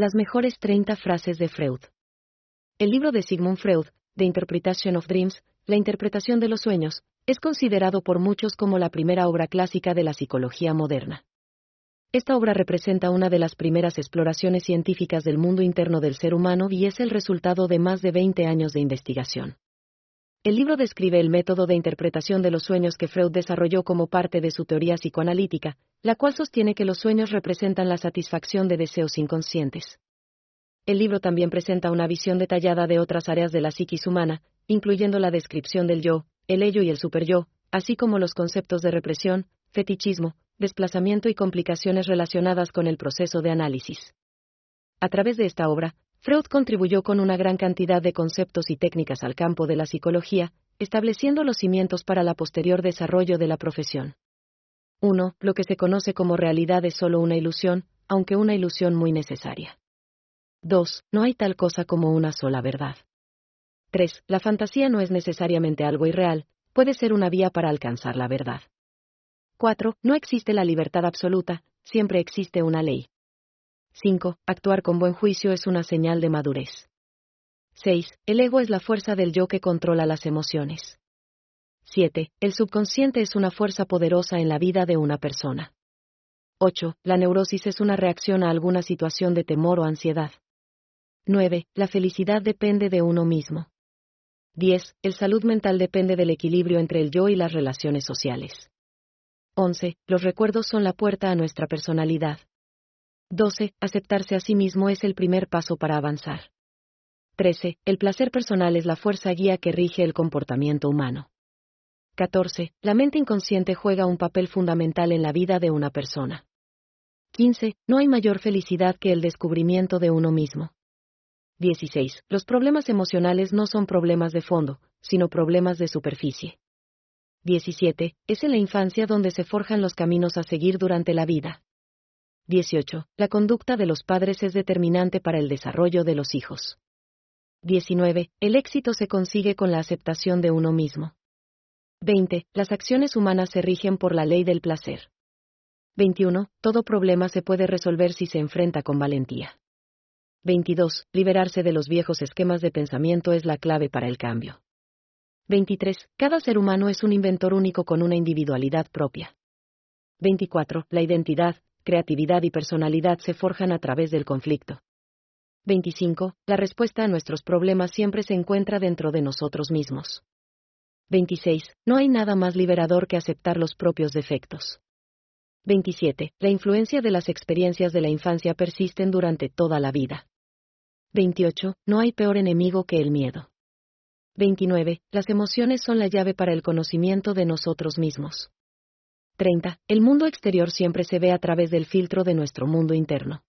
Las mejores 30 frases de Freud. El libro de Sigmund Freud, The Interpretation of Dreams, La interpretación de los sueños, es considerado por muchos como la primera obra clásica de la psicología moderna. Esta obra representa una de las primeras exploraciones científicas del mundo interno del ser humano y es el resultado de más de 20 años de investigación. El libro describe el método de interpretación de los sueños que Freud desarrolló como parte de su teoría psicoanalítica, la cual sostiene que los sueños representan la satisfacción de deseos inconscientes. El libro también presenta una visión detallada de otras áreas de la psiquis humana, incluyendo la descripción del yo, el ello y el superyo, así como los conceptos de represión, fetichismo, desplazamiento y complicaciones relacionadas con el proceso de análisis. A través de esta obra, Freud contribuyó con una gran cantidad de conceptos y técnicas al campo de la psicología, estableciendo los cimientos para la posterior desarrollo de la profesión. 1. Lo que se conoce como realidad es solo una ilusión, aunque una ilusión muy necesaria. 2. No hay tal cosa como una sola verdad. 3. La fantasía no es necesariamente algo irreal, puede ser una vía para alcanzar la verdad. 4. No existe la libertad absoluta, siempre existe una ley. 5. Actuar con buen juicio es una señal de madurez. 6. El ego es la fuerza del yo que controla las emociones. 7. El subconsciente es una fuerza poderosa en la vida de una persona. 8. La neurosis es una reacción a alguna situación de temor o ansiedad. 9. La felicidad depende de uno mismo. 10. El salud mental depende del equilibrio entre el yo y las relaciones sociales. 11. Los recuerdos son la puerta a nuestra personalidad. 12. Aceptarse a sí mismo es el primer paso para avanzar. 13. El placer personal es la fuerza guía que rige el comportamiento humano. 14. La mente inconsciente juega un papel fundamental en la vida de una persona. 15. No hay mayor felicidad que el descubrimiento de uno mismo. 16. Los problemas emocionales no son problemas de fondo, sino problemas de superficie. 17. Es en la infancia donde se forjan los caminos a seguir durante la vida. 18. La conducta de los padres es determinante para el desarrollo de los hijos. 19. El éxito se consigue con la aceptación de uno mismo. 20. Las acciones humanas se rigen por la ley del placer. 21. Todo problema se puede resolver si se enfrenta con valentía. 22. Liberarse de los viejos esquemas de pensamiento es la clave para el cambio. 23. Cada ser humano es un inventor único con una individualidad propia. 24. La identidad, creatividad y personalidad se forjan a través del conflicto. 25. La respuesta a nuestros problemas siempre se encuentra dentro de nosotros mismos. 26. No hay nada más liberador que aceptar los propios defectos. 27. La influencia de las experiencias de la infancia persisten durante toda la vida. 28. No hay peor enemigo que el miedo. 29. Las emociones son la llave para el conocimiento de nosotros mismos. 30. El mundo exterior siempre se ve a través del filtro de nuestro mundo interno.